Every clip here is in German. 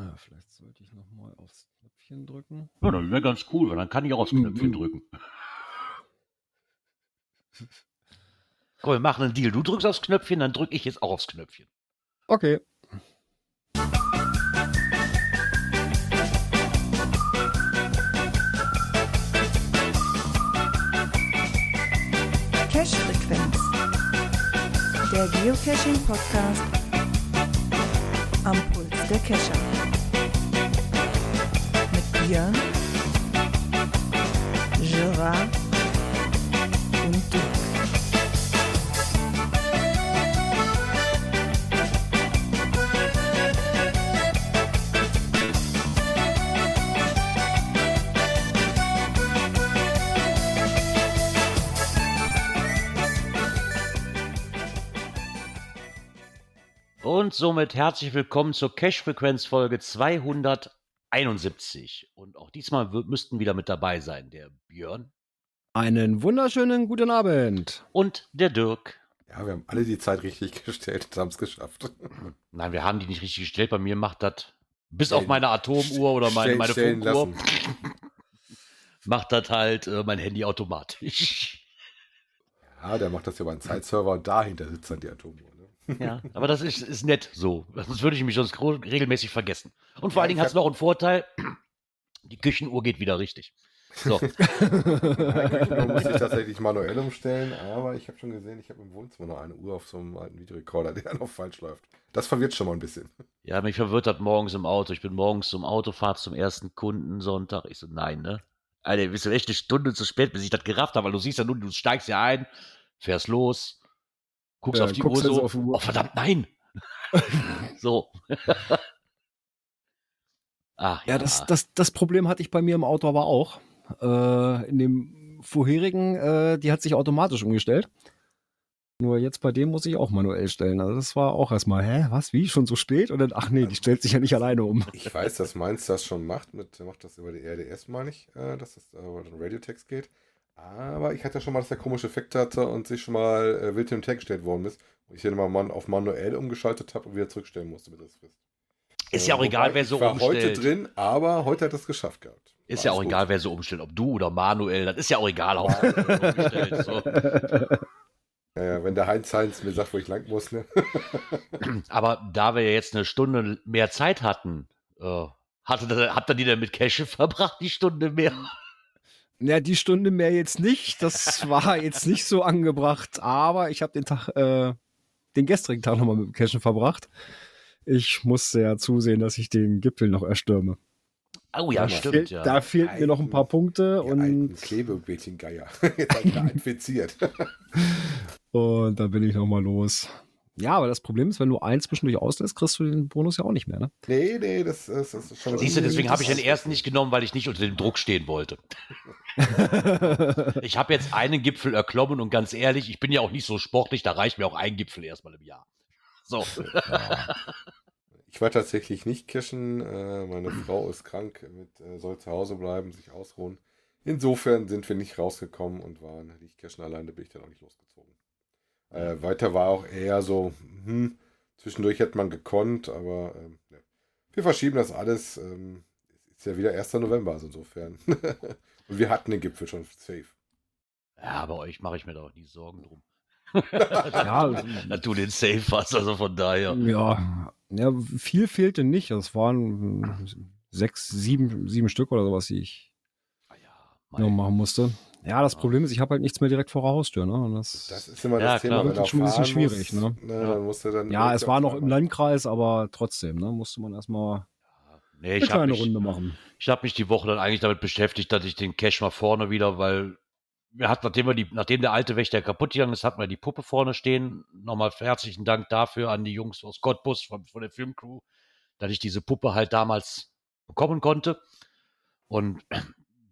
Ah, vielleicht sollte ich nochmal aufs Knöpfchen drücken. Ja, das wäre ganz cool, weil dann kann ich auch aufs Knöpfchen drücken. Komm, wir machen einen Deal. Du drückst aufs Knöpfchen, dann drücke ich jetzt auch aufs Knöpfchen. Okay. Cache-Frequenz. Der Geocaching-Podcast am Puls der Cacher. Björn, Gerard und Dirk. Und somit herzlich willkommen zur Cash-Frequenz-Folge 271. Und auch diesmal wir- müssten wieder mit dabei sein der Björn Einen wunderschönen guten Abend. und der Dirk. Ja, wir haben alle die Zeit richtig gestellt und haben es geschafft. Nein, wir haben die nicht richtig gestellt. Bei mir macht das, bis Stellen- auf meine Atomuhr oder meine, meine Funkuhr, macht das halt äh, mein Handy automatisch. Ja, der macht das ja über einen Zeitserver und dahinter sitzt dann die Atomuhr. Ja, aber das ist, ist nett so. Sonst würde ich mich sonst regelmäßig vergessen. Und vor Ja, allen Dingen hat es noch einen Vorteil. Die Küchenuhr geht wieder richtig. So, Da muss ich tatsächlich manuell umstellen, aber ich habe schon gesehen, ich habe im Wohnzimmer noch eine Uhr auf so einem alten Videorekorder, der noch falsch läuft. Das verwirrt schon mal ein bisschen. ja, mich verwirrt das morgens im Auto. Ich bin morgens zum Autofahrt zum ersten Kundensonntag. Ich so, nein, ne? Alter, bist du echt eine Stunde zu spät, bis ich das gerafft habe, weil du siehst ja nur, du steigst ja ein, fährst los, guckst Ja, auf die guckst Uhr also so, auf die Uhr. oh verdammt, nein! so. Ach, Ja, das, das, das Problem hatte ich bei mir im Auto aber auch. Äh, in dem vorherigen, äh, die hat sich automatisch umgestellt. Nur jetzt bei dem muss ich auch manuell stellen. Also das war auch erstmal, hä, was, wie, schon so spät? Und dann, ach nee, die stellt sich ja nicht alleine um. Ich weiß, dass meins das schon macht, mit, macht das über die RDS, meine ich, äh, dass das über den Radiotext geht. Aber ich hatte schon mal, dass der komische Effekt hatte und sich schon mal äh, wild im Tag gestellt worden ist. Und ich den mal man- auf manuell umgeschaltet habe und wieder zurückstellen musste mit der Frist. ist ja auch Äh, egal, wobei wer so ich war heute umstellt. drin, aber heute hat es geschafft gehabt. Ist ja auch alles egal, gut. wer so umstellt, ob du oder Manuel, das ist ja auch egal. Umgestellt, so. Ja, ja, wenn der Heinz Heinz mir sagt, wo ich lang muss, ne? Aber da wir ja jetzt eine Stunde mehr Zeit hatten, äh, hatte, das- habt ihr die denn mit Cache verbracht, die Stunde mehr? Ja, die Stunde mehr jetzt nicht. Das war jetzt nicht so angebracht. Aber ich habe den Tag, äh, den gestrigen Tag nochmal mit dem Cashen verbracht. Ich musste ja zusehen, dass ich den Gipfel noch erstürme. Oh ja, Da stimmt, Fehlt- ja. Da fehlten mir noch ein paar Punkte und, Klebebildchen-Geier. Jetzt hat er infiziert. und dann bin ich nochmal los. Ja, aber das Problem ist, wenn du eins zwischendurch auslässt, kriegst du den Bonus ja auch nicht mehr, ne? nee, nee, das, ist- das ist schon. Siehst du, deswegen habe ich den ersten nicht genommen, weil ich nicht unter dem Druck stehen wollte. ich habe jetzt einen Gipfel erklommen und ganz ehrlich, ich bin ja auch nicht so sportlich, da reicht mir auch ein Gipfel erstmal im Jahr. So. Ich war tatsächlich nicht cashen. Äh, meine Frau ist krank, mit, äh, soll zu Hause bleiben, sich ausruhen. Insofern sind wir nicht rausgekommen und waren nicht cashen alleine, bin ich dann auch nicht losgezogen. Äh, weiter war auch eher so, hm, zwischendurch hätte man gekonnt, aber ähm, ja. wir verschieben das alles. Ähm, es ist ja wieder 1. November, also insofern. und wir hatten den Gipfel schon safe. Ja, bei euch mache ich mir doch nie Sorgen drum. ja, Na, du den Safe hast, also von daher. ja, ja, viel fehlte nicht. Das waren sechs, sieben, sieben Stück oder sowas, die ich Ah Ja, noch mein, machen musste. Ja, das Problem ist, ich habe halt nichts mehr direkt vor der Haustür, ne? Und das, Das ist immer Ja, das Thema, wenn Das ist schon ein bisschen schwierig, ne? ne? Dann musst du dann ja, es war noch im Landkreis, aber trotzdem, ne? Musste man erstmal nee, eine ich habe kleine mich, Runde machen. ich hab mich die Woche dann eigentlich damit beschäftigt, dass ich den Cash mal vorne wieder, weil wir hatten, nachdem, wir die, nachdem der alte Wächter kaputt gegangen ist, hatten wir die Puppe vorne stehen. Nochmal herzlichen Dank dafür an die Jungs aus Cottbus von, von der Filmcrew, dass ich diese Puppe halt damals bekommen konnte. Und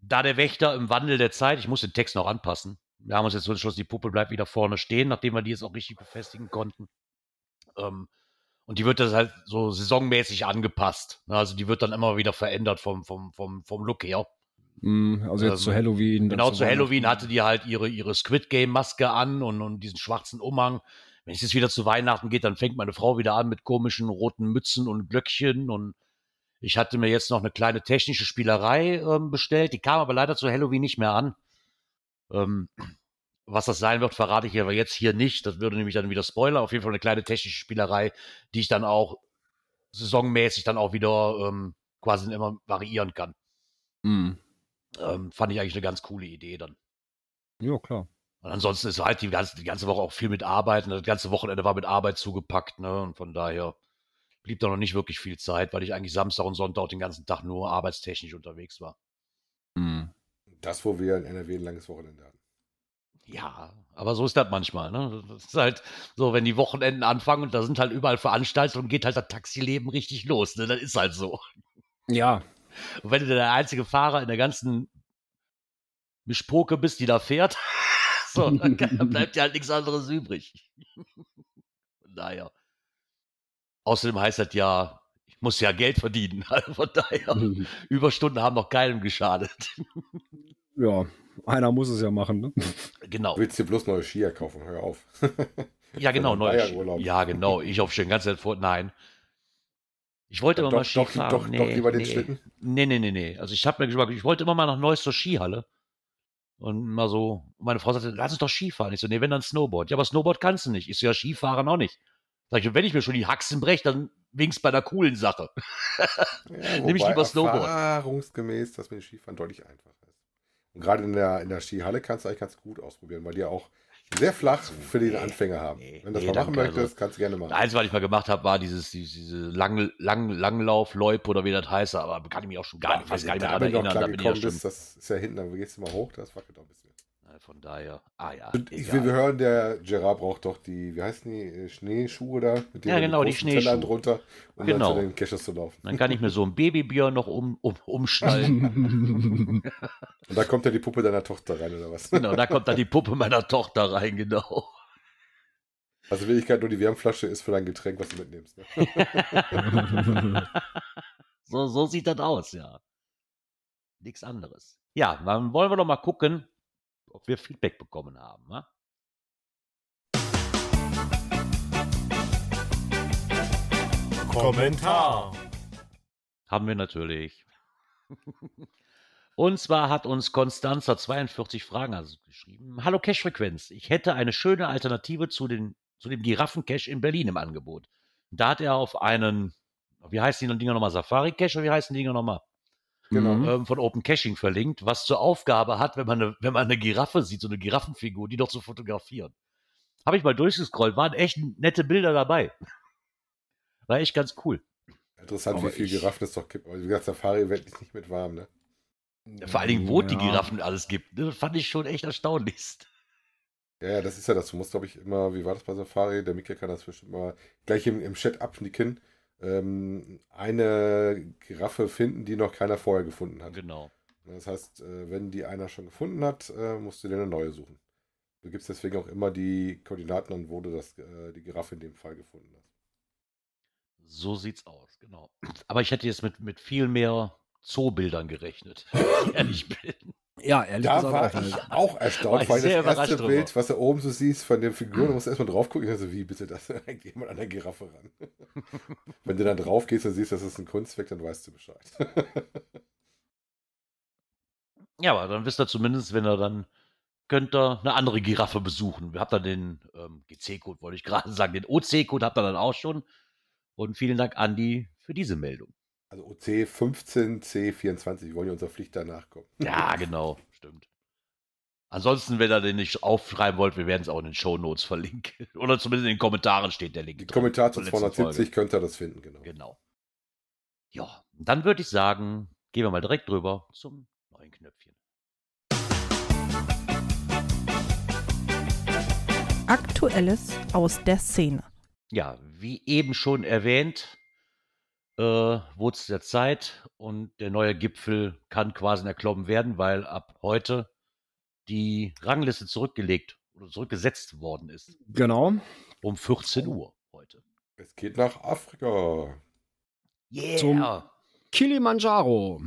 da der Wächter im Wandel der Zeit, ich muss den Text noch anpassen. Wir haben uns jetzt so entschlossen, die Puppe bleibt wieder vorne stehen, nachdem wir die jetzt auch richtig befestigen konnten. Ähm, und die wird das halt so saisonmäßig angepasst. Also die wird dann immer wieder verändert vom, vom, vom, vom Look her. Mm, Also jetzt Ähm, zu Halloween. Genau, zu Halloween hatte die halt ihre, ihre Squid Game Maske an und, und diesen schwarzen Umhang. Wenn es jetzt wieder zu Weihnachten geht, dann fängt meine Frau wieder an mit komischen roten Mützen und Glöckchen und Ich hatte mir jetzt noch eine kleine technische Spielerei ähm, bestellt, die kam aber leider zu Halloween nicht mehr an. Ähm, was das sein wird, verrate ich aber jetzt hier nicht. Das würde nämlich dann wieder Spoiler. Auf jeden Fall eine kleine technische Spielerei, die ich dann auch saisonmäßig dann auch wieder ähm, quasi immer variieren kann. Mhm. Ähm, fand ich eigentlich eine ganz coole Idee dann. Ja, klar. Und ansonsten ist halt die ganze, die ganze Woche auch viel mit Arbeiten. Das ganze Wochenende war mit Arbeit zugepackt, ne? Und von daher blieb da noch nicht wirklich viel Zeit, weil ich eigentlich Samstag und Sonntag auch den ganzen Tag nur arbeitstechnisch unterwegs war. Mhm. Das, wo wir in NRW ein langes Wochenende hatten. Ja, aber so ist das manchmal. Ne? Das ist halt so, wenn die Wochenenden anfangen und da sind halt überall Veranstaltungen, geht halt das Taxileben richtig los. Ne? Das ist halt so. Ja. Und wenn du der einzige Fahrer in der ganzen Mischpoke bist, die da fährt, so, dann kann- bleibt dir halt nichts anderes übrig. Von daher. Außerdem heißt das ja, ich muss ja Geld verdienen. Also von daher, Überstunden haben noch keinem geschadet. Ja, einer muss es ja machen, ne? Genau. Du willst dir bloß neue Skier kaufen, hör auf. Ja, genau, Von neu. Bayern-Urlaub. Ja, genau. Ich auf schön ganz vor. Nein. Ich wollte immer Doch, mal Ski doch, fahren. doch, nee, doch lieber den nee. Schlitten? Nee, nee, nee, nee. Also ich habe mir gesagt, ich wollte immer mal nach Neuss zur Skihalle. Und mal so, meine Frau sagte, lass uns doch Skifahren. Ich so, nee, wenn dann Snowboard. Ja, aber Snowboard kannst du nicht. Ich so, ja, Skifahren auch nicht. Sag ich, wenn ich mir schon die Haxen breche, dann wenigstens bei einer coolen Sache. Ja, Nimm ich wobei lieber Snowboard. Erfahrungsgemäß, dass mit dem Skifahren deutlich einfacher ist. Und gerade in der, in der Skihalle kannst du eigentlich ganz gut ausprobieren, weil die ja auch sehr flach für den Nee, Anfänger haben. nee, Wenn du das nee, mal machen danke, möchtest, kannst du gerne machen. Das Einzige, was ich mal gemacht habe, war dieses, dieses diese lang, lang, Langlauf, Loip oder wie das heißt, aber kann ich mich auch schon gar nicht, fast gar nicht mehr da daran erinnern. Da bin ich ja schon. bist, das ist ja hinten, dann gehst du mal hoch, das wackelt auch ein bisschen. Von daher, ah ja. Ich will, wir hören, der Gerard braucht doch die, wie heißen die, äh, Schneeschuhe da? Mit Ja, genau, die Schneeschuhe. drunter, um Genau. dann zu den Caches zu laufen. Dann kann ich mir so ein Babybier noch um, um, umschnallen. Und da kommt ja die Puppe deiner Tochter rein, oder was? genau, da kommt dann die Puppe meiner Tochter rein, genau. Also in Wirklichkeit nur die Wärmflasche ist für dein Getränk, was du mitnimmst. Ne? so, so sieht das aus, ja. Nichts anderes. Ja, dann wollen wir doch mal gucken, ob wir Feedback bekommen haben. Ne? Kommentar. Haben wir natürlich. Und zwar hat uns Konstanzer 42 Fragen also geschrieben. Hallo Cash-Frequenz. Ich hätte eine schöne Alternative zu, den, zu dem Giraffen-Cache in Berlin im Angebot. Da hat er auf einen, wie heißen die Dinger nochmal? Safari-Cache oder wie heißen die Dinger nochmal? Genau. Mhm. ähm, von Open Caching verlinkt, was zur Aufgabe hat, wenn man eine, wenn man eine Giraffe sieht, so eine Giraffenfigur, die doch zu fotografieren. Habe ich mal durchgescrollt, waren echt nette Bilder dabei. War echt ganz cool. Interessant, Aber wie viel ich- Giraffen es doch gibt. Aber wie gesagt, Safari wird nicht mit warm, ne? Vor allen Dingen, wo die Ja. Giraffen alles gibt. Ne? Fand ich schon echt erstaunlich. Ja, ja, das ist ja das. Du musst, glaube ich, immer, wie war das bei Safari? Der Mika kann das bestimmt mal gleich im, im Chat abnicken. Ähm, eine Giraffe finden, die noch keiner vorher gefunden hat. Genau. Das heißt, äh, wenn die einer schon gefunden hat, äh, musst du dir eine neue suchen. Du gibst deswegen auch immer die Koordinaten an, wo du das, äh, die Giraffe in dem Fall gefunden hast. So sieht's aus, genau. Aber ich hätte jetzt mit, mit viel mehr Zoobildern gerechnet, wenn ich ehrlich bin. Ja, ehrlich Da gesagt war auch. ich halt. auch erstaunt, ich weil das erste Bild, drüber. was du oben so siehst von der Figur, du musst erstmal drauf gucken, also wie bitte das, da geht jemand an der Giraffe ran. Wenn du dann drauf gehst und siehst, das ist ein Kunstwerk, dann weißt du Bescheid. Ja, aber dann wisst ihr zumindest, wenn ihr dann könnt ihr eine andere Giraffe besuchen. Habt ihr den ähm, GC-Code, wollte ich gerade sagen, den OC-Code habt ihr dann auch schon. Und vielen Dank, Andi, für diese Meldung. Also OC 15, C24, wir wollen ja unserer Pflicht da nachkommen. Ja, genau, stimmt. Ansonsten, wenn ihr den nicht aufschreiben wollt, wir werden es auch in den Show Notes verlinken. Oder zumindest in den Kommentaren steht der Link. Die drin Kommentar zu zur letzten 270 könnt ihr das finden, genau. Folge. Genau. Ja, dann würde ich sagen, gehen wir mal direkt drüber zum neuen Knöpfchen. Aktuelles aus der Szene. Ja, wie eben schon erwähnt, äh, wurde es der Zeit und der neue Gipfel kann quasi erklommen werden, weil ab heute die Rangliste zurückgelegt oder zurückgesetzt worden ist. Genau. Um 14 Uhr heute. Es geht nach Afrika. Yeah! Zum- Kilimanjaro.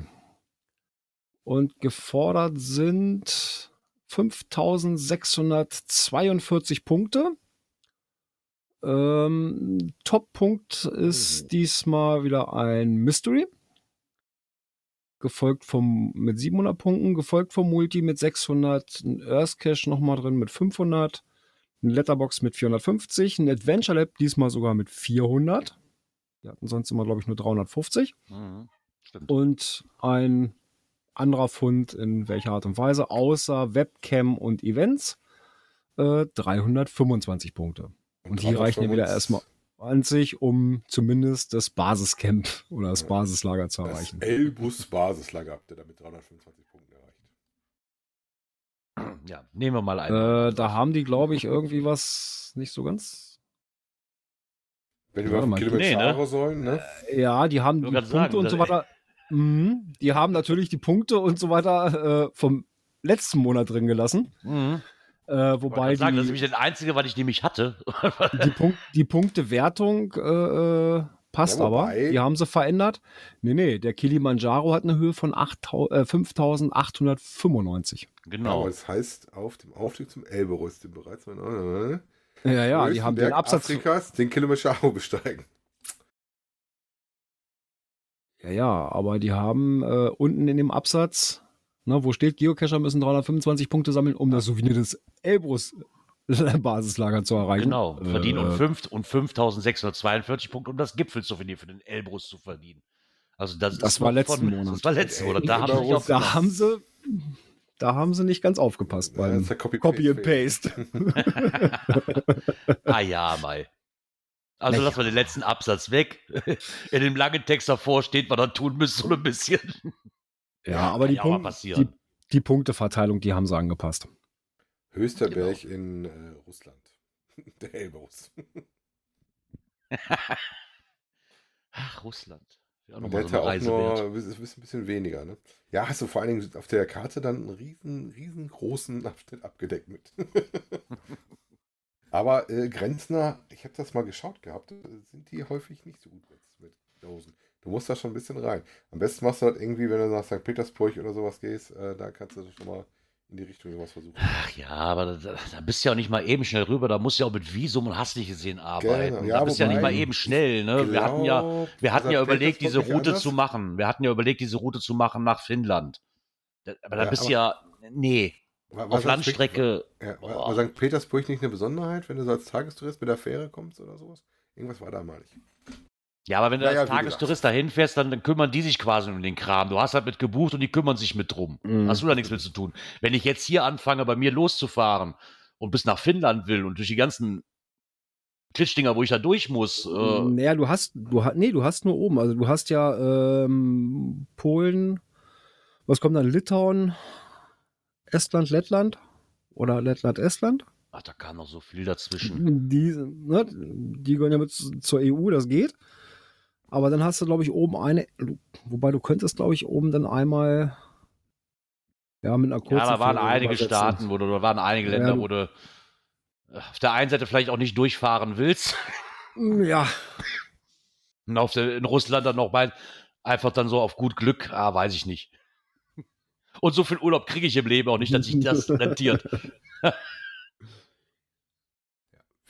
Und gefordert sind 5642 Punkte. Ähm, Top-Punkt ist Mhm. diesmal wieder ein Mystery. gefolgt vom mit 700 Punkten, gefolgt vom Multi mit 600, ein Earth Cache nochmal drin mit 500, ein Letterbox mit 450, ein Adventure Lab diesmal sogar mit 400. Die hatten sonst immer, glaube ich, nur 350. Mhm. Und ein anderer Fund in welcher Art und Weise, außer Webcam und Events, äh, 325 Punkte. Und die reichen ja wieder erstmal an sich, um zumindest das Basiscamp oder das Ja. Basislager zu Das erreichen. Elbus Basislager habt ihr damit 325 Punkten erreicht. Ja, nehmen wir mal ein. Äh, da haben die, glaube ich, irgendwie was nicht so ganz. Wenn wir Warte auf mal, Kilimanjaro nee, ne? sollen, ne? Ja, die haben die Punkte sagen, und so das- weiter. Mhm. Die haben natürlich die Punkte und so weiter äh, vom letzten Monat drin gelassen. Mhm. Äh, Wobei wobei sagen, das ist die, nämlich das Einzige, was ich nämlich hatte. die, Punkt, die Punktewertung äh, äh, passt Ja, aber. Die haben sie verändert. Nee, nee, der Kilimanjaro hat eine Höhe von 8.000 äh, 5895. genau. Aber es heißt, auf dem Aufstieg zum Elberus, den bereits äh, Ja, ja, die haben den Absatz. Afrikas, den Kilimanjaro besteigen. Ja, ja, aber die haben äh, unten in dem Absatz, ne, wo steht, Geocacher müssen 325 Punkte sammeln, um das Souvenir des Elbrus Basislager zu erreichen. Genau, verdienen Äh, und, fünf, und 5642 Punkte, um das Gipfelsouvenir für den Elbrus zu verdienen. Also das, Das ist war letzten Monat. Das war letzten Monat. Da haben aufgepasst. Da haben sie, da haben sie nicht ganz aufgepasst Ja, beim das ist der Copy, Copy and Paste. Ah ja, Mai. Also Naja. lassen wir den letzten Absatz weg. In dem langen Text davor steht, was er tun müsste, so ein bisschen. Ja, aber die, ja Punkt, die, passieren. die Punkteverteilung, die haben sie angepasst. Höchster Genau. Berg in äh, Russland. Der Elbrus. Ach, Russland. Noch Und der so hat ja eine auch Reise nur ein bisschen, ein bisschen weniger, ne? Ja, hast du vor allen Dingen auf der Karte dann einen riesen, riesengroßen Abschnitt abgedeckt mit. Aber äh, Grenzner, ich habe das mal geschaut gehabt, äh, sind die häufig nicht so gut mit, mit Dosen. Du musst da schon ein bisschen rein. Am besten machst du halt irgendwie, wenn du nach St. Petersburg oder sowas gehst, äh, da kannst du schon mal in die Richtung sowas versuchen. Ach ja, aber da, da bist du ja auch nicht mal eben schnell rüber. Da musst du ja auch mit Visum und hast nicht gesehen arbeiten. Genau, ja, da bist du ja nicht mal eben schnell. Ne? Wir hatten ja, Glaub, wir hatten ja überlegt, diese Route anders? zu machen. Wir hatten ja überlegt, diese Route zu machen nach Finnland. Da, aber da Ja, bist du ja, nee, War- war auf St. Landstrecke. Ja, war, war St. Petersburg nicht eine Besonderheit, wenn du so als Tagestourist mit der Fähre kommst oder sowas? Irgendwas war da mal nicht. Ja, aber wenn du Ja, ja, als Tagestourist dahin fährst, dann, dann kümmern die sich quasi um den Kram. Du hast halt mit gebucht und die kümmern sich mit drum. Mhm. Hast du da nichts mit zu tun. Wenn ich jetzt hier anfange, bei mir loszufahren und bis nach Finnland will und durch die ganzen Klitschdinger, wo ich da durch muss, äh, naja, du hast, du hast, nee, du hast nur oben. Also du hast ja ähm, Polen, was kommt dann? Litauen, Estland, Lettland oder Lettland, Estland? ach, da kam noch so viel dazwischen. Die, ne, die gehören ja mit zur EU, das geht. Aber dann hast du, glaube ich, oben eine, wobei du könntest, glaube ich, oben dann einmal ja, mit einer kurzen Ja, da waren Fähre einige übersetzen. Staaten, wo du, da waren einige Ja, Länder, du- wo du auf der einen Seite vielleicht auch nicht durchfahren willst Ja, und auf der, in Russland dann noch mal einfach dann so auf gut Glück, ah, weiß ich nicht. Und so viel Urlaub kriege ich im Leben auch nicht, dass sich das rentiert.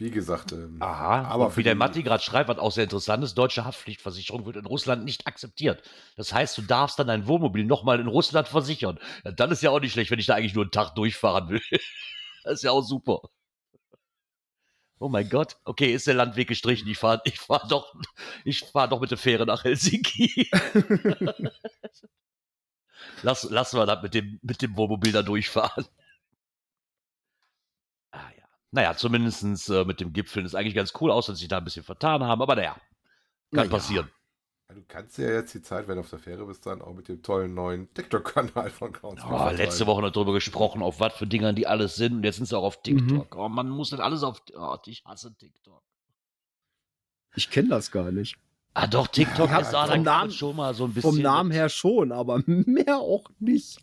Wie gesagt, ähm, Aha, aber wie der Matti gerade schreibt, was auch sehr interessant ist, deutsche Haftpflichtversicherung wird in Russland nicht akzeptiert. Das heißt, du darfst dann dein Wohnmobil nochmal in Russland versichern. Ja, dann ist ja auch nicht schlecht, wenn ich da eigentlich nur einen Tag durchfahren will. Das ist ja auch super. Oh mein Gott. Okay, ist der Landweg gestrichen. Ich fahre ich fahr doch, ich fahr doch mit der Fähre nach Helsinki. Lass, lassen wir das mit dem, mit dem Wohnmobil da durchfahren. Ja. Naja, zumindest äh, mit dem Gipfeln ist eigentlich ganz cool aus, dass sie da ein bisschen vertan haben, aber naja, kann Na ja. passieren. ja, du kannst ja jetzt die Zeit, wenn du auf der Fähre bist, dann auch mit dem tollen neuen TikTok-Kanal von Counts. Oh, letzte Woche noch drüber gesprochen, auf was für Dingern die alles sind. Und jetzt sind sie auch auf TikTok. Oh, man muss nicht alles auf. Oh, ich hasse TikTok. ich kenne das gar nicht. Ah, doch, TikTok Ja, ist da vom Namen- schon mal so ein bisschen. Vom Namen her schon, aber mehr auch nicht.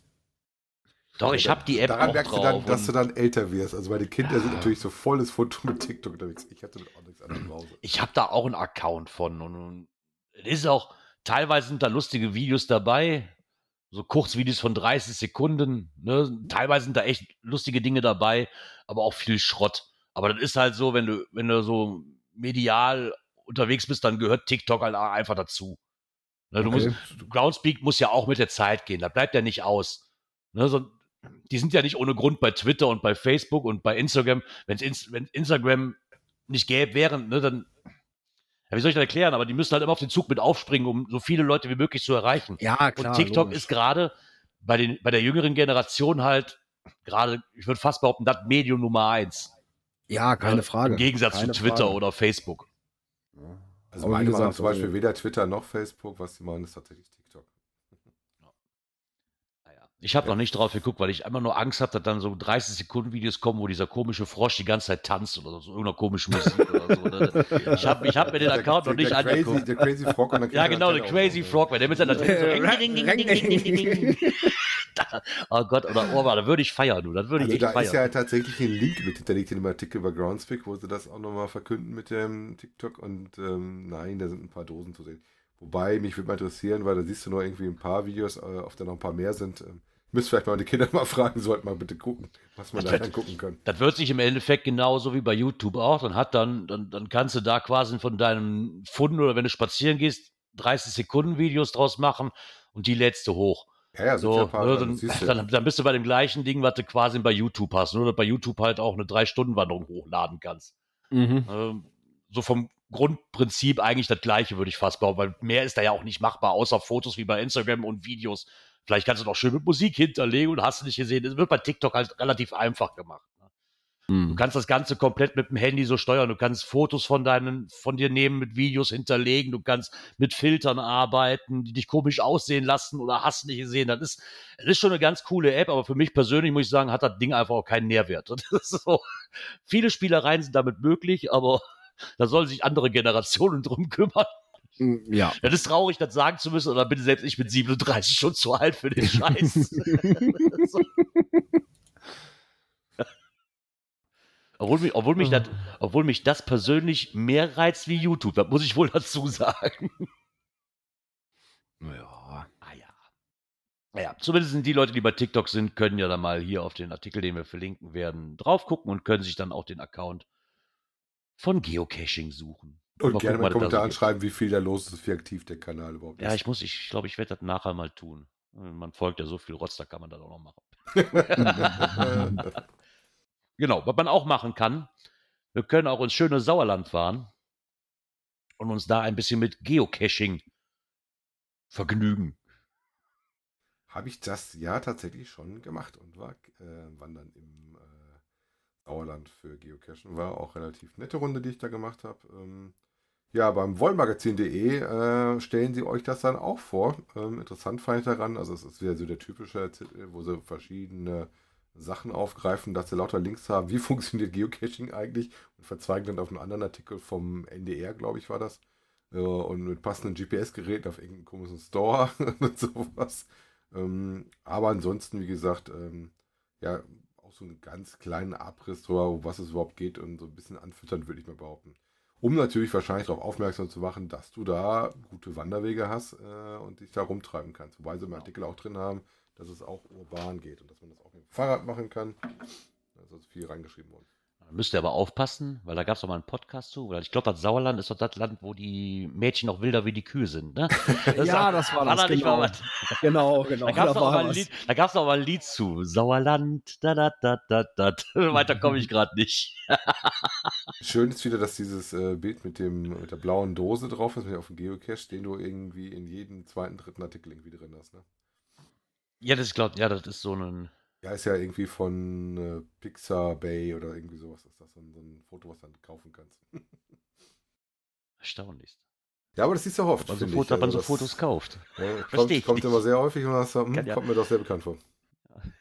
Doch, ich habe die App Daran auch merkst du drauf. dann, dass du dann älter wirst. Also meine Kinder sind Ja. natürlich so volles Foto mit TikTok unterwegs. Ich hatte auch nichts anderes zu Hause. ich habe da auch einen Account von. Und, und es ist auch, teilweise sind da lustige Videos dabei. So Kurzvideos von 30 Sekunden. Ne? Teilweise sind da echt lustige Dinge dabei, aber auch viel Schrott. Aber das ist halt so, wenn du, wenn du so medial unterwegs bist, dann gehört TikTok halt einfach dazu. Ne, du Okay. musst, Groundspeak muss ja auch mit der Zeit gehen, da bleibt ja nicht aus. Ne, so, die sind ja nicht ohne Grund bei Twitter und bei Facebook und bei Instagram. Wenn's ins, wenn Instagram nicht gäbe, wären, ne, dann, ja, wie soll ich das erklären? Aber die müssen halt immer auf den Zug mit aufspringen, um so viele Leute wie möglich zu erreichen. Ja, und TikTok logisch. ist gerade bei, den, bei der jüngeren Generation halt gerade, ich würde fast behaupten, das Medium Nummer eins. Ja, keine Ja, Frage. Im Gegensatz keine zu Twitter Frage. oder Facebook. Also Aber wie meine machen gesagt, zum Beispiel also- weder Twitter noch Facebook, was sie machen, ist tatsächlich TikTok. Ich habe noch nicht drauf geguckt, weil ich immer nur Angst habe, dass dann so 30 Sekunden Videos kommen, wo dieser komische Frosch die ganze Zeit tanzt oder so, irgendeine komische Musik oder so. ne? Ich habe ich hab mir den Account noch nicht der crazy, angeguckt. der Crazy Frog und dann Ja, kriegt er genau, der Crazy. Frog, weil der mit seiner so. Da- Oh Gott, oder Orba, da würde ich feiern, du. Das würde ich Also echt da ist ja feiern. tatsächlich ein Link mit hinterlegt in dem Artikel bei Groundspeak, wo sie das auch nochmal verkünden mit dem TikTok und ähm, nein, da sind ein paar Dosen zu sehen. Wobei, mich würde mal interessieren, weil da siehst du nur irgendwie ein paar Videos, äh, auf der noch ein paar mehr sind. Ähm, müsst vielleicht mal die Kinder mal fragen, sollten mal bitte gucken, was man da Das- dann gucken kann. Das wird sich im Endeffekt genauso wie bei YouTube auch. Dann hat dann, dann, dann kannst du da quasi von deinem Fund oder wenn du spazieren gehst, 30 Sekunden Videos draus machen und die lädst du hoch. Ja, ja, ja So, ein paar, ne, dann, dann, dann bist du bei dem gleichen Ding, was du quasi bei YouTube hast. Nur dass bei YouTube halt auch eine Drei-Stunden-Wanderung hochladen kannst. Mhm. Ähm, so vom Grundprinzip eigentlich das gleiche, würde ich fast behaupten, weil mehr ist da ja auch nicht machbar, außer Fotos wie bei Instagram und Videos. Vielleicht kannst du noch schön mit Musik hinterlegen und hast du nicht gesehen. Das wird bei TikTok halt relativ einfach gemacht. Ne? Du Mhm. kannst das Ganze komplett mit dem Handy so steuern. Du kannst Fotos von deinen, von dir nehmen, mit Videos hinterlegen. Du kannst mit Filtern arbeiten, die dich komisch aussehen lassen oder hast nicht gesehen. Das ist, das ist schon eine ganz coole App, aber für mich persönlich muss ich sagen, hat das Ding einfach auch keinen Nährwert. So, viele Spielereien sind damit möglich, aber da sollen sich andere Generationen drum kümmern. Mhm, Ja. Das ist traurig, das sagen zu müssen, oder bin selbst ich mit 37 schon zu alt für den Scheiß. Obwohl mich, obwohl, mich das, obwohl mich das persönlich mehr reizt wie YouTube, das muss ich wohl dazu sagen. Ja. Ah ja. Naja, zumindest sind die Leute, die bei TikTok sind, können ja dann mal hier auf den Artikel, den wir verlinken werden, drauf gucken und können sich dann auch den Account von Geocaching suchen. Und Mal gerne gucken, mal Kommentar gibt. schreiben, wie viel da los ist, wie aktiv der Kanal überhaupt Ja, ist. ich muss, ich glaube, ich werde das nachher mal tun. Man folgt ja so viel Rotz, da kann man das auch noch machen. Genau, was man auch machen kann, wir können auch ins schöne Sauerland fahren und uns da ein bisschen mit Geocaching vergnügen. Habe ich das ja tatsächlich schon gemacht und war äh, wandern im äh, Sauerland für Geocachen. War auch relativ nette Runde, die ich da gemacht habe. Ähm, ja, beim wollmagazin.de äh, stellen sie euch das dann auch vor. Ähm, interessant fand ich daran, also es ist wieder so der typische wo sie verschiedene Sachen aufgreifen, dass sie lauter Links haben, wie funktioniert Geocaching eigentlich und verzweigen dann auf einen anderen Artikel vom NDR, glaube ich, war das. Äh, und mit passenden GPS-Geräten auf irgendeinem komischen Store und sowas. Ähm, aber ansonsten, wie gesagt, ähm, ja, auch so einen ganz kleinen Abriss drüber, um was es überhaupt geht und so ein bisschen anfüttern, würde ich mal behaupten. Um natürlich wahrscheinlich darauf aufmerksam zu machen, dass du da gute Wanderwege hast äh, und dich da rumtreiben kannst. Wobei sie im Artikel auch drin haben, dass es auch urban geht und dass man das auch mit dem Fahrrad machen kann. Da ist viel reingeschrieben worden. Da müsst ihr aber aufpassen, weil da gab es doch mal einen Podcast zu. Weil ich glaube, das Sauerland ist doch das Land, wo die Mädchen noch wilder wie die Kühe sind. Ne? Ja, das war das, da genau. Genau, genau. Da gab es doch war doch mal ein Lied zu. Sauerland, da da da da da. Weiter komme ich gerade nicht. Schön ist wieder, dass dieses äh, Bild mit, dem, mit der blauen Dose drauf ist, mit auf dem Geocache, den du irgendwie in jedem zweiten, dritten Artikel irgendwie drin hast. Ne? Ja, das glaube ja, das ist so ein. Ja, ist ja irgendwie von äh, Pixar Bay oder irgendwie sowas. Ist das so ein, so ein Foto, was du dann kaufen kannst. Erstaunlich. Ja, aber das ist ja oft. Man so, Foto, ich. dass man Also so das, Fotos kauft. Ja, kommt, ich kommt immer sehr häufig und das hm, ja- kommt mir doch sehr bekannt vor.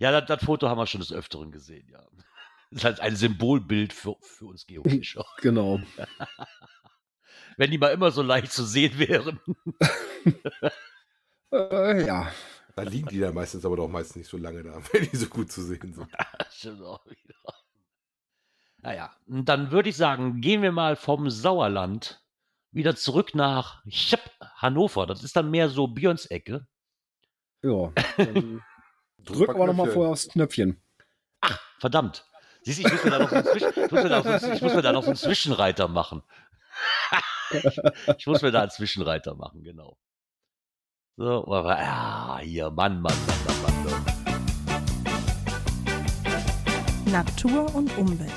Ja, das, das Foto haben wir schon des Öfteren gesehen, ja. Das ist halt ein Symbolbild für, für uns Geocacher. Genau. Wenn die mal immer so leicht zu sehen wären. Äh, ja. Da liegen die da meistens aber doch meistens nicht so lange da, wenn die so gut zu sehen sind. Stimmt auch wieder. Naja, und dann würde ich sagen, gehen wir mal vom Sauerland wieder zurück nach Chip, Hannover. Das ist dann mehr so Björns Ecke. Ja. Dann drücken wir nochmal vorher aufs Knöpfchen. Verdammt. Siehst du, ich muss mir da noch so einen, Zwischen, ich muss mir da noch so, ich muss mir da noch so einen Zwischenreiter machen. ich, ich muss mir da einen Zwischenreiter machen, genau. So, aber ja, hier, Mann, Mann, Mann, Mann, Mann. Mann. Natur und Umwelt.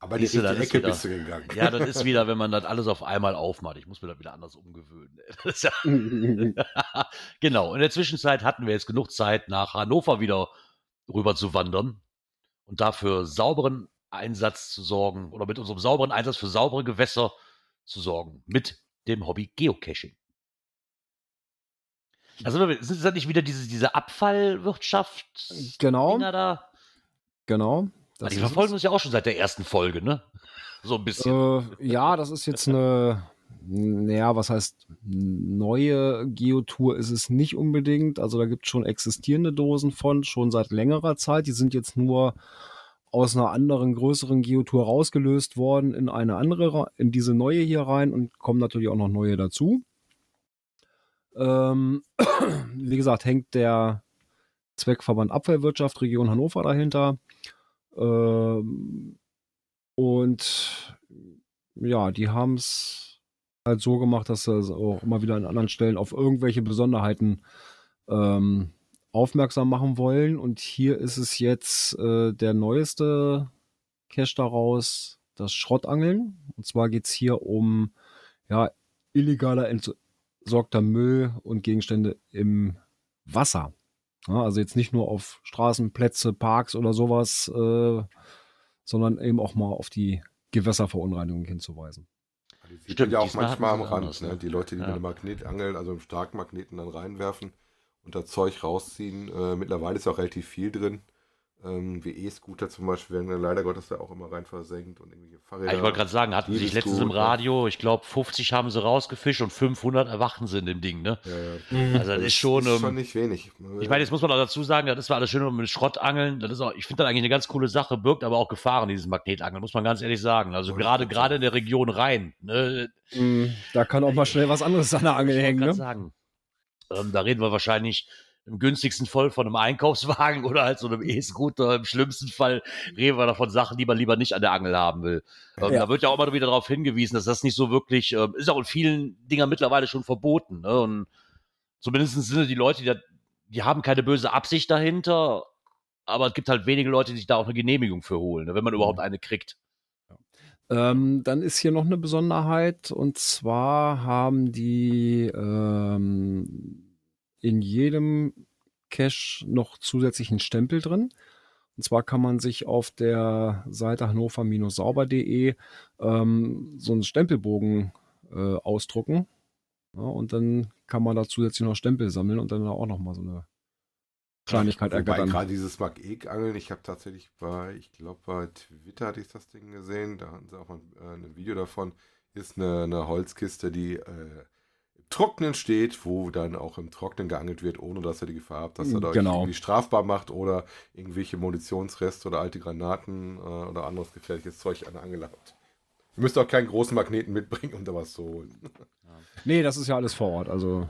Aber die richtige das ist Ecke wieder- bist du gegangen. Ja, das ist wieder, wenn man das alles auf einmal aufmacht. Ich muss mir das wieder anders umgewöhnen. Ja genau. In der Zwischenzeit hatten wir jetzt genug Zeit, nach Hannover wieder rüber zu wandern und dafür sauberen Einsatz zu sorgen oder mit unserem sauberen Einsatz für saubere Gewässer zu sorgen. Mit dem Hobby Geocaching. Also sind das nicht wieder diese, diese Abfallwirtschaft? Genau, da? genau. Die verfolgen uns ja auch schon seit der ersten Folge, ne? So ein bisschen. Äh, ja, das ist jetzt eine, naja, was heißt neue Geotour ist es nicht unbedingt. Also da gibt es schon existierende Dosen von, schon seit längerer Zeit. Die sind jetzt nur aus einer anderen, größeren Geotour rausgelöst worden in eine andere, in diese neue hier rein und kommen natürlich auch noch neue dazu. Ähm, wie gesagt, hängt der Zweckverband Abfallwirtschaft Region Hannover dahinter. Ähm, und ja, die haben es halt so gemacht, dass sie auch immer wieder an anderen Stellen auf irgendwelche Besonderheiten ähm, aufmerksam machen wollen. Und hier ist es jetzt äh, der neueste Cache daraus, das Schrottangeln. Und zwar geht es hier um ja, illegaler entsorgter Müll und Gegenstände im Wasser. Ja, also jetzt nicht nur auf Straßen, Plätze, Parks oder sowas, äh, sondern eben auch mal auf die Gewässerverunreinigung hinzuweisen. Die sieht Stimmt, ja auch manchmal am Rand. anders, ne? ne? Die Leute, die Ja. mit einem Magnet angeln, also einem Starkmagneten dann reinwerfen und das Zeug rausziehen. Äh, mittlerweile ist auch relativ viel drin. Ähm, wie E-Scooter zum Beispiel werden dann leider Gottes da auch immer rein versenkt und irgendwelche Fahrräder. Ja, ich wollte gerade sagen, hatten sich letztens im? Radio, ich glaube 50 haben sie rausgefischt und 500 erwachen sie in dem Ding, ne? Ja, ja. Also das ist schon, ist schon ähm, nicht wenig. ich meine, jetzt muss man auch dazu sagen, das ist zwar alles schön mit Schrottangeln, das ist auch, ich finde das eigentlich eine ganz coole Sache, birgt aber auch Gefahren, dieses Magnetangeln, muss man ganz ehrlich sagen. Also gerade, gerade in der Region Rhein, ne? Da kann auch mal schnell was anderes an der Angel Ich wollte hängen, ne? sagen. Ähm, da reden wir wahrscheinlich im günstigsten Fall von einem Einkaufswagen oder halt so einem E-Scooter. Im schlimmsten Fall reden wir davon Sachen, die man lieber nicht an der Angel haben will. Ähm, Ja. Da wird ja auch immer wieder darauf hingewiesen, dass das nicht so wirklich, ähm, ist auch in vielen Dingern mittlerweile schon verboten. Ne? Und zumindest sind die Leute, die, da, die haben keine böse Absicht dahinter, aber es gibt halt wenige Leute, die sich da auch eine Genehmigung für holen, ne? wenn man überhaupt eine kriegt. Ähm, dann ist hier noch eine Besonderheit und zwar haben die ähm, in jedem Cache noch zusätzlichen Stempel drin. Und zwar kann man sich auf der Seite hannover-sauber.de ähm, so einen Stempelbogen äh, ausdrucken. Ja, und dann kann man da zusätzlich noch Stempel sammeln und dann auch noch mal so eine Kleinigkeit ergattern. gerade dieses Mag-Ek-Angeln, ich habe tatsächlich bei, ich glaube bei Twitter hatte ich das Ding gesehen, da hatten sie auch mal äh, ein Video davon, ist eine, eine Holzkiste, die äh, Trocknen steht, wo dann auch im Trocknen geangelt wird, ohne dass er die Gefahr hat, dass er da euch Genau. irgendwie strafbar macht oder irgendwelche Munitionsreste oder alte Granaten äh, oder anderes gefährliches Zeug an der Angel habt. Ihr müsst auch keinen großen Magneten mitbringen, um da was zu holen. Nee, das ist ja alles vor Ort. Also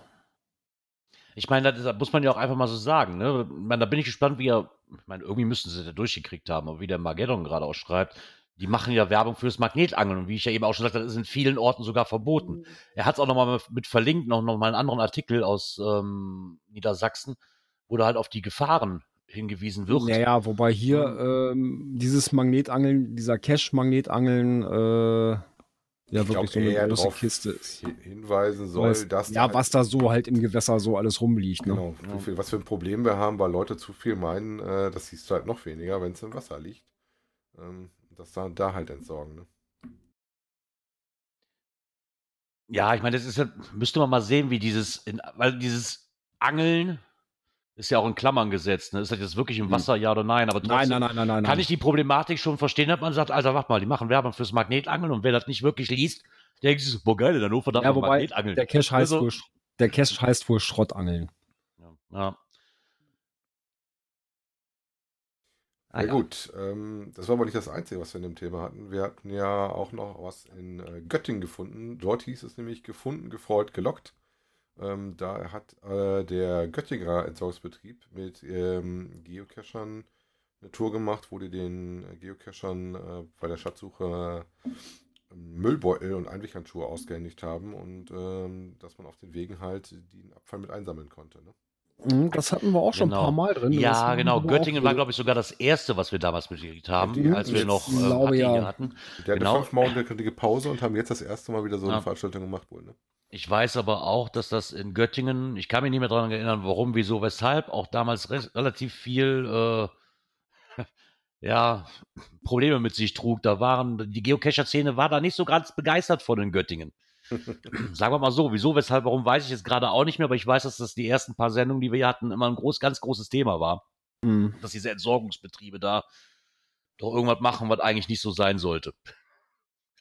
Ich meine, das, das muss man ja auch einfach mal so sagen. Ne? Ich meine, da bin ich gespannt, wie er, ich meine, irgendwie müssten sie das ja durchgekriegt haben, aber wie der Mageddon gerade auch schreibt, die machen ja Werbung fürs Magnetangeln und wie ich ja eben auch schon sagte, das ist in vielen Orten sogar verboten. Er hat es auch nochmal mit verlinkt, noch, noch mal einen anderen Artikel aus ähm, Niedersachsen, wo da halt auf die Gefahren hingewiesen wird. Naja, wobei hier ähm, dieses Magnetangeln, dieser Cache-Magnetangeln, äh, ja Ich wirklich glaub, so eine große Kiste ist. hin- hinweisen soll, Weiß- dass ja, da was da so halt im Gewässer so alles rumliegt. Ne? Genau, viel, was für ein Problem wir haben, weil Leute zu viel meinen, äh, das siehst du halt noch weniger, wenn es im Wasser liegt. Ähm, das da, da halt entsorgen. Ne? Ja, ich meine, das ist ja, müsste man mal sehen, wie dieses, in, weil dieses Angeln ist ja auch in Klammern gesetzt. Ne? Ist das jetzt wirklich im Hm. Wasser, ja oder nein? Aber trotzdem Nein, nein, nein, nein, nein. kann ich die Problematik schon verstehen, dass man sagt, Alter, warte mal, die machen Werbung fürs Magnetangeln und wer das nicht wirklich liest, der denkt sich boah geil, in Hannover darf ja, wobei Magnetangeln. der Cache heißt Also- der Cache heißt wohl Schrottangeln. Ja. ja. Ah, ja, ja. gut, ähm, das war aber nicht das Einzige, was wir in dem Thema hatten. Wir hatten ja auch noch was in äh, Göttingen gefunden. Dort hieß es nämlich gefunden, gefreut, gelockt. Ähm, da hat äh, der Göttinger Entsorgungsbetrieb mit ähm, Geocachern eine Tour gemacht, wo die den Geocachern äh, bei der Schatzsuche Müllbeutel und Einweghandschuhe ausgehändigt haben und ähm, dass man auf den Wegen halt den Abfall mit einsammeln konnte. Ne? Mhm, Das hatten wir auch schon Genau. ein paar Mal drin. Ja, genau. Göttingen war, glaube ich, sogar das erste, was wir damals mitgekriegt haben, Ja, als wir ich noch äh, glaube, HT ja. hatten. Der Genau. hatte fünfmal hundertprozentige Pause und haben jetzt das erste Mal wieder so eine Ja. Veranstaltung gemacht wohl. Ne? Ich weiß aber auch, dass das in Göttingen, ich kann mich nicht mehr daran erinnern, warum, wieso, weshalb, auch damals re relativ viel äh, ja, Probleme mit sich trug. Da waren, die Geocacher-Szene war da nicht so ganz begeistert von in Göttingen. Sagen wir mal so, wieso, weshalb, warum, weiß ich jetzt gerade auch nicht mehr, aber ich weiß, dass das die ersten paar Sendungen, die wir hier hatten, immer ein groß, ganz großes Thema war. Mhm. Dass diese Entsorgungsbetriebe da doch irgendwas machen, was eigentlich nicht so sein sollte.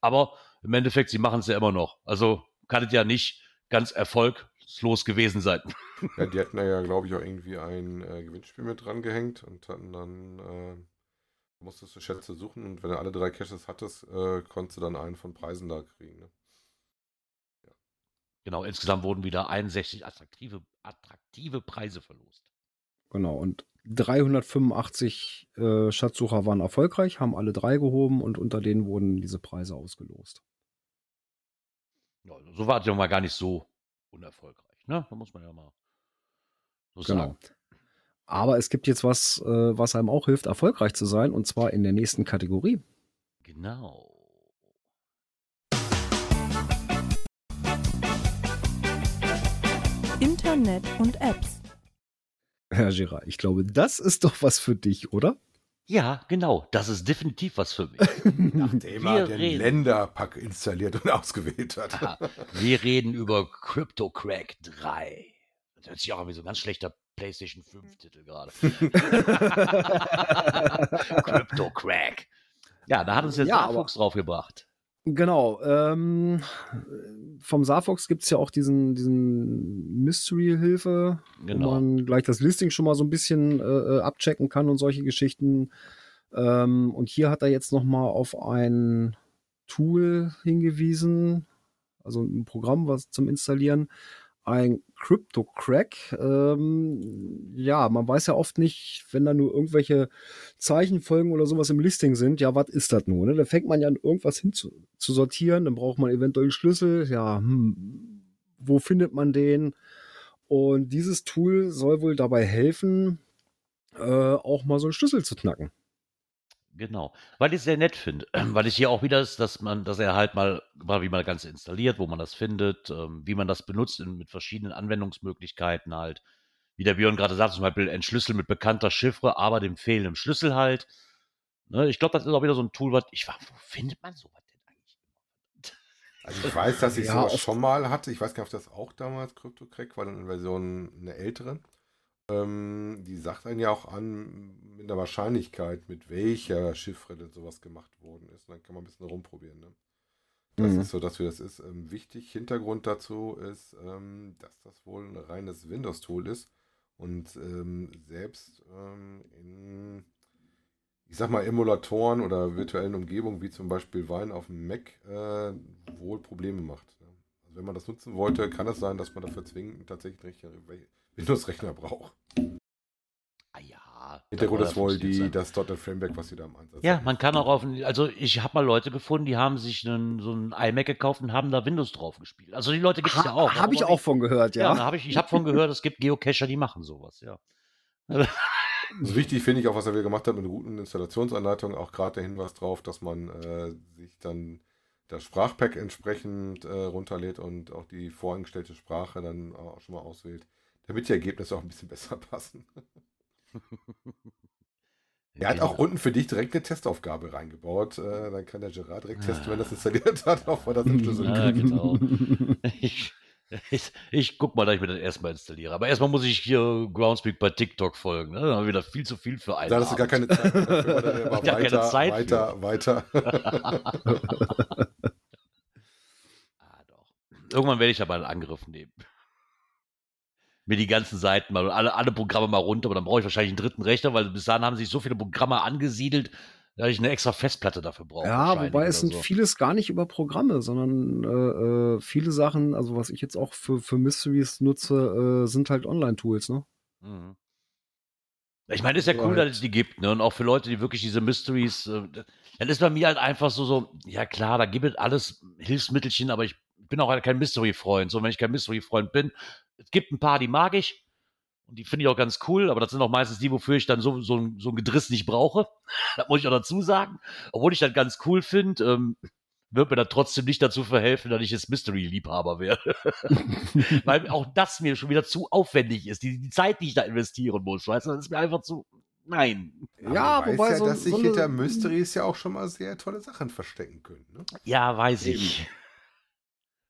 Aber im Endeffekt, sie machen es ja immer noch. Also kann es ja nicht ganz erfolglos gewesen sein. Ja, die hatten ja, glaube ich, auch irgendwie ein äh, Gewinnspiel mit dran gehängt und hatten dann, äh, musstest du Schätze suchen und wenn du alle drei Caches hattest, äh, konntest du dann einen von Preisen da kriegen. Ne? Genau, insgesamt wurden wieder 61 attraktive, attraktive Preise verlost. Genau, und 385 äh, Schatzsucher waren erfolgreich, haben alle drei gehoben und unter denen wurden diese Preise ausgelost. Ja, so war es ja mal gar nicht so unerfolgreich. Ne? Da muss man ja mal so Genau. sagen. Aber es gibt jetzt was, äh, was einem auch hilft, erfolgreich zu sein, und zwar in der nächsten Kategorie. Genau. Internet und Apps. Herr Girard, ich glaube, das ist doch was für dich, oder? Ja, genau. Das ist definitiv was für mich. Nachdem Wir er den reden. Länderpack installiert und ausgewählt hat. Aha. Wir reden über Crypto Crack 3. Das hört sich auch an wie so ein ganz schlechter PlayStation 5 Titel gerade. Crypto Crack. Ja, da hat uns jetzt Ja, Fuchs draufgebracht. Genau. Ähm, vom Safox gibt es ja auch diesen, diesen Mystery-Hilfe, Genau. wo man gleich das Listing schon mal so ein bisschen äh, äh, abchecken kann und solche Geschichten. Ähm, und hier hat er jetzt noch mal auf ein Tool hingewiesen, also ein Programm, was zum Installieren, ein Crypto Crack. Ähm, ja, man weiß ja oft nicht, wenn da nur irgendwelche Zeichenfolgen oder sowas im Listing sind, ja, was ist das nun? Ne? Da fängt man ja an, irgendwas hin zu, zu sortieren, dann braucht man eventuell einen Schlüssel, ja, hm, wo findet man den? Und dieses Tool soll wohl dabei helfen, äh, auch mal so einen Schlüssel zu knacken. Genau. Weil ich es sehr nett finde. Weil ich hier auch wieder ist, dass man, dass er halt mal, mal wie man das Ganze installiert, wo man das findet, ähm, wie man das benutzt in, mit verschiedenen Anwendungsmöglichkeiten halt. Wie der Björn gerade sagt, zum Beispiel entschlüsseln mit bekannter Chiffre, aber dem fehlenden Schlüssel halt. Ne, ich glaube, das ist auch wieder so ein Tool, was ich war, wo findet man sowas denn eigentlich? Also ich weiß, dass ich Ja, sowas schon mal hatte. Ich weiß gar nicht, ob das auch damals CryptoCrack war, dann in Version eine ältere. Ähm, die sagt einen ja auch an, mit der Wahrscheinlichkeit, mit welcher Chiffre sowas gemacht worden ist. Und dann kann man ein bisschen rumprobieren. Ne? Das Mhm. ist so, dass wir das ist. Ähm, wichtig, Hintergrund dazu ist, ähm, dass das wohl ein reines Windows-Tool ist. Und ähm, selbst ähm, in, ich sag mal, Emulatoren oder virtuellen Umgebungen, wie zum Beispiel Wine auf dem Mac, äh, wohl Probleme macht. Wenn man das nutzen wollte, kann es sein, dass man dafür zwingend tatsächlich einen Windows-Rechner braucht. Ah ja. Hintergrund das ist wohl die, das .NET Framework, was sie da im Einsatz Ja, haben. man kann auch auf, also ich habe mal Leute gefunden, die haben sich einen, so einen iMac gekauft und haben da Windows drauf gespielt. Also die Leute gibt es ja auch. Habe ich auch von gehört, Ja, ja. da hab ich, ich habe von gehört, es gibt Geocacher, die machen sowas, ja. Also wichtig finde ich auch, was er wieder gemacht hat mit einer guten Installationsanleitung, auch gerade der Hinweis drauf, dass man äh, sich dann das Sprachpack entsprechend äh, runterlädt und auch die voreingestellte Sprache dann auch schon mal auswählt, damit die Ergebnisse auch ein bisschen besser passen. Er hat auch unten für dich direkt eine Testaufgabe reingebaut. Äh, dann kann der Gerard direkt testen, wenn er das installiert hat, auch er das im Schlüssel Ja, genau. Ich, ich, ich guck mal, dass ich mir das erstmal installiere. Aber erstmal muss ich hier Groundspeak bei TikTok folgen. Ne? Dann haben wir wieder viel zu viel für einen. Da hast du gar keine Zeit dafür, Gar keine weiter, Zeit weiter, weiter. Irgendwann werde ich aber einen Angriff nehmen. Mir die ganzen Seiten mal, alle, alle Programme mal runter, aber dann brauche ich wahrscheinlich einen dritten Rechner, weil bis dahin haben sich so viele Programme angesiedelt, dass ich eine extra Festplatte dafür brauche. Ja, wobei es sind so. vieles gar nicht über Programme, sondern äh, äh, viele Sachen, also was ich jetzt auch für, für Mysteries nutze, äh, sind halt Online-Tools, ne? Mhm. Ich meine, ist ja cool, dass halt- es die gibt, ne? Und auch für Leute, die wirklich diese Mysteries, äh, Dann ist bei mir halt einfach so, so, ja klar, da gibt es alles Hilfsmittelchen, aber ich bin auch kein Mystery-Freund. So, wenn ich kein Mystery-Freund bin, es gibt ein paar, die mag ich. Und die finde ich auch ganz cool, aber das sind auch meistens die, wofür ich dann so, so, ein, so ein Gedriss nicht brauche. das muss ich auch dazu sagen. Obwohl ich das ganz cool finde, ähm, wird mir das trotzdem nicht dazu verhelfen, dass ich jetzt Mystery-Liebhaber werde. Weil auch das mir schon wieder zu aufwendig ist. Die, die Zeit, die ich da investieren muss, weißt du, das ist mir einfach zu. Nein. Aber ja, wobei. ja, so, dass sich so hinter Mysteries ja auch schon mal sehr tolle Sachen verstecken können. Ne? Ja, weiß ich.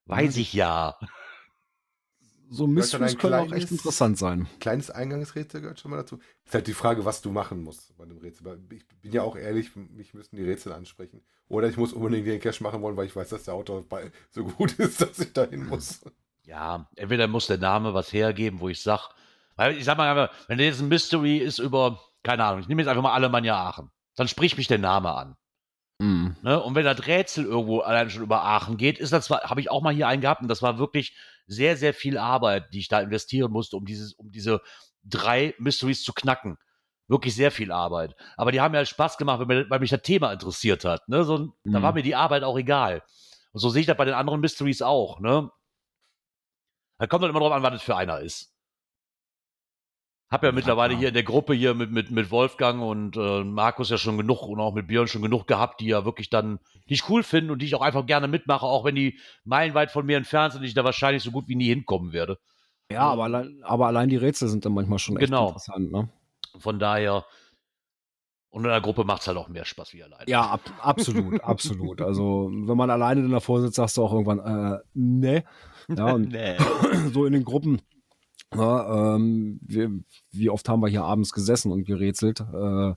Weiß ich ja so Mysteries können auch echt interessant sein. Kleines Eingangsrätsel gehört schon mal dazu. Ist halt die Frage, was du machen musst bei dem Rätsel. Ich bin ja auch ehrlich, mich müssten die Rätsel ansprechen. Oder ich muss unbedingt den Cache machen wollen, weil ich weiß, dass der Autor so gut ist, dass ich dahin muss. Ja, entweder muss der Name was hergeben, wo ich sag, weil ich sag mal einfach, wenn jetzt ein Mystery ist über, keine Ahnung, ich nehme jetzt einfach mal Alemannia Aachen, dann spricht mich der Name an. Mm. Ne? Und wenn das Rätsel irgendwo allein schon über Aachen geht, ist das zwar, habe ich auch mal hier einen gehabt und das war wirklich sehr, sehr viel Arbeit, die ich da investieren musste, um dieses, um diese drei Mysteries zu knacken. Wirklich sehr viel Arbeit. Aber die haben mir halt Spaß gemacht, weil, weil mich das Thema interessiert hat. Ne? So, mm. Da war mhm. mir die Arbeit auch egal. Und so sehe ich das bei den anderen Mysteries auch. Ne? Da kommt dann immer drauf an, was das für einer ist. Hab ja, mittlerweile hier in der Gruppe hier mit, mit, mit Wolfgang und äh, Markus ja schon genug und auch mit Björn schon genug gehabt, die ja wirklich dann nicht cool finden und die ich auch einfach gerne mitmache, auch wenn die meilenweit von mir entfernt sind und ich da wahrscheinlich so gut wie nie hinkommen werde. Ja, aber allein, aber allein die Rätsel sind dann manchmal schon echt genau. interessant, ne? Von daher, und in der Gruppe macht es halt auch mehr Spaß wie alleine. Ja, ab, absolut, absolut. Also, wenn man alleine dann davor sitzt, sagst du auch irgendwann, äh, ne. Ja, nee. so in den Gruppen ja, ähm, wir, wie oft haben wir hier abends gesessen und gerätselt? Äh,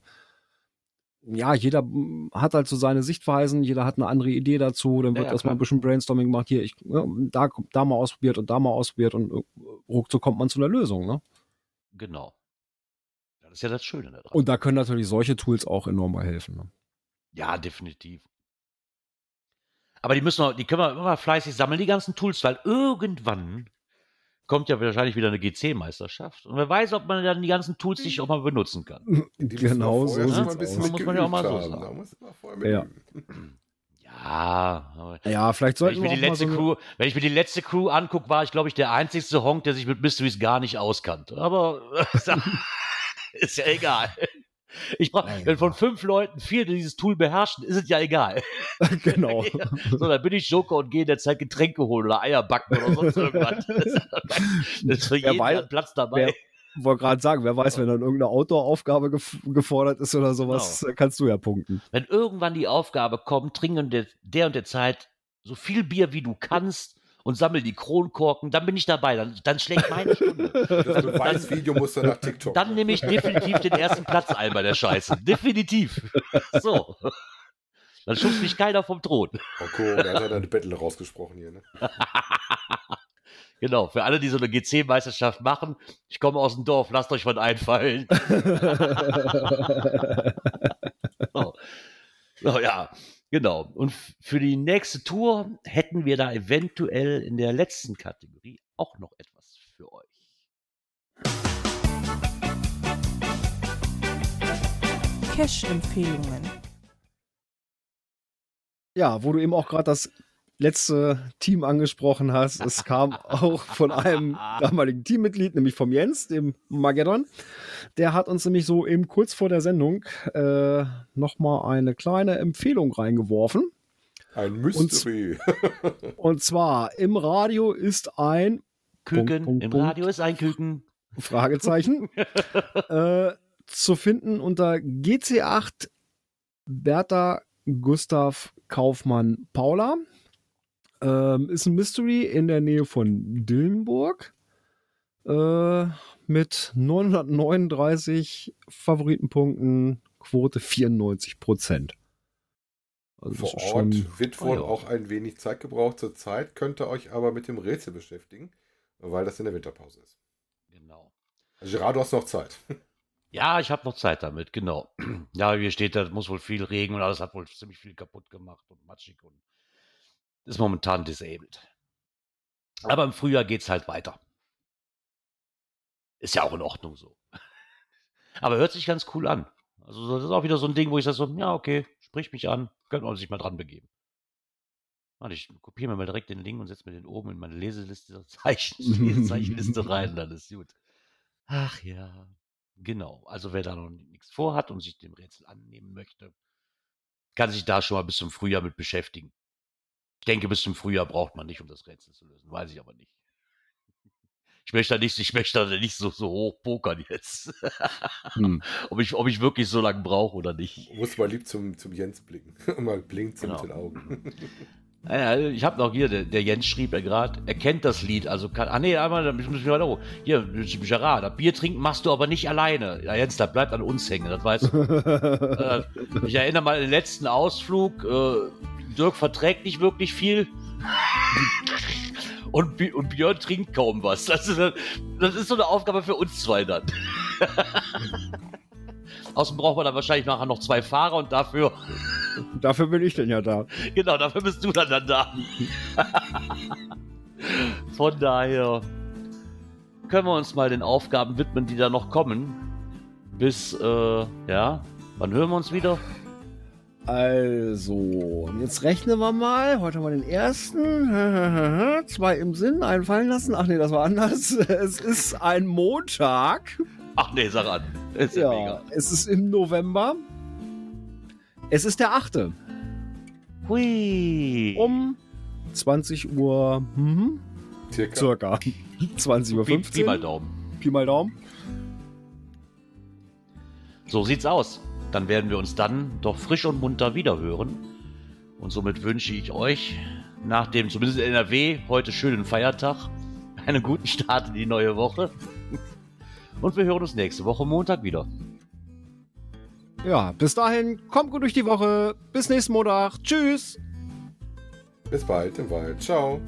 ja, jeder hat halt so seine Sichtweisen, jeder hat eine andere Idee dazu, dann wird ja, erstmal ein bisschen Brainstorming gemacht, hier, ich, ja, da, da mal ausprobiert und da mal ausprobiert und äh, ruckzuck kommt man zu einer Lösung, ne? Genau. Das ist ja das Schöne daran. Und da können natürlich solche Tools auch enorm mal helfen. Ne? Ja, definitiv. Aber die müssen wir, die können wir immer fleißig sammeln, die ganzen Tools, weil irgendwann kommt ja wahrscheinlich wieder eine GC-Meisterschaft. Und wer weiß, ob man dann die ganzen Tools nicht auch mal benutzen kann. Die genau so sieht's aus. muss man ja auch mal so sagen. Ja. Ja, ja, vielleicht sollten wenn ich mir die letzte so Crew, wenn ich mir die letzte Crew angucke, war ich glaube ich der einzigste Honk, der sich mit Mysteries gar nicht auskannte. Aber ist ja egal. Ich brauche, wenn von fünf Leuten vier dieses Tool beherrschen, ist es ja egal. Genau. so, dann bin ich Joker und gehe in der Zeit Getränke holen oder Eier backen oder sonst irgendwas. Das ist für jeden weiß, Platz dabei. Ich wollte gerade sagen, wer weiß, wenn dann irgendeine Outdoor-Aufgabe gef gefordert ist oder sowas, genau. kannst du ja punkten. Wenn irgendwann die Aufgabe kommt, trinken der, der und der Zeit so viel Bier wie du kannst und sammel die Kronkorken, dann bin ich dabei. Dann, dann schlägt meine Stunde. Das Beweisvideo muss dann nach TikTok. Dann nehme ich definitiv den ersten Platz ein bei der Scheiße. Definitiv. So. Dann schubst mich keiner vom Thron. Okay, da hat er eine Battle rausgesprochen hier, ne? Genau, für alle, die so eine GC-Meisterschaft machen, ich komme aus dem Dorf, lasst euch was einfallen. oh. oh ja, Genau. Und für die nächste Tour hätten wir da eventuell in der letzten Kategorie auch noch etwas für euch. Cash-Empfehlungen. Ja, wo du eben auch gerade das letzte Team angesprochen hast. Es kam auch von einem damaligen Teammitglied, nämlich vom Jens, dem Mageddon. Der hat uns nämlich so eben kurz vor der Sendung äh, nochmal eine kleine Empfehlung reingeworfen. Ein Mystery. Und, und zwar im Radio ist ein Küken. Punkt, Punkt, Im Radio ist ein Küken. Fragezeichen. äh, zu finden unter GC8 Bertha Gustav Kaufmann Paula. Ähm, ist ein Mystery in der Nähe von Dillenburg. Äh, mit 939 Favoritenpunkten, Quote 94 Prozent. Also Vor Ort schon, wird wohl oh ja. auch ein wenig Zeit gebraucht zur Zeit, könnte euch aber mit dem Rätsel beschäftigen, weil das in der Winterpause ist. Genau. Also Gerard, du hast noch Zeit. Ja, ich habe noch Zeit damit, genau. Ja, hier steht, da muss wohl viel Regen und alles hat wohl ziemlich viel kaputt gemacht und matschig und ist momentan disabled. Aber im Frühjahr geht es halt weiter. Ist ja auch in Ordnung so. Aber hört sich ganz cool an. Also das ist auch wieder so ein Ding, wo ich sage so, ja, okay, Sprich mich an, könnte man sich mal dran begeben. Warte, ich kopiere mir mal direkt den Link und setze mir den oben in meine Leseliste, Zeichen, Lesezeichenliste rein, dann ist gut. Ach ja, genau. Also wer da noch nichts vorhat und sich dem Rätsel annehmen möchte, kann sich da schon mal bis zum Frühjahr mit beschäftigen. Ich denke, bis zum Frühjahr braucht man nicht, um das Rätsel zu lösen. Weiß ich aber nicht. Ich möchte da nicht, ich möchte da nicht so, so hoch pokern jetzt. hm. ob, ich, ob ich wirklich so lange brauche oder nicht. Muss mal lieb zum, zum Jens blicken. mal blinkt genau. mit den Augen. Naja, ich habe noch hier, der, der, Jens schrieb ja gerade, er kennt das Lied, also kann, ah nee, einmal, da müssen wir weiter Hier, Gerard, Bier trinken machst du aber nicht alleine. Ja, Jens, das bleibt an uns hängen, das weißt du. äh, ich erinnere mal an den letzten Ausflug, äh, Dirk verträgt nicht wirklich viel. und, und Björn trinkt kaum was. Das ist, das ist so eine Aufgabe für uns zwei dann. Außerdem braucht man dann wahrscheinlich nachher noch zwei Fahrer und dafür. Dafür bin ich denn ja da. Genau, dafür bist du dann, dann da. Von daher können wir uns mal den Aufgaben widmen, die da noch kommen. Bis, äh, ja, wann hören wir uns wieder? Also, jetzt rechnen wir mal. Heute haben wir den ersten. Zwei im Sinn, einen fallen lassen. Ach nee, das war anders. Es ist ein Montag. Ach nee, sag an. Ist ja, ja mega. Es ist im November. Es ist der 8. Hui. Um 20 Uhr. Mhm. Circa. Circa. 20 Uhr 15. Pi, Pi mal Daumen. Pi mal Daumen. So sieht's aus. Dann werden wir uns dann doch frisch und munter wiederhören. Und somit wünsche ich euch nach dem, zumindest in NRW, heute schönen Feiertag, einen guten Start in die neue Woche. Und wir hören uns nächste Woche Montag wieder. Ja, bis dahin, kommt gut durch die Woche. Bis nächsten Montag. Tschüss. Bis bald im Wald. Ciao.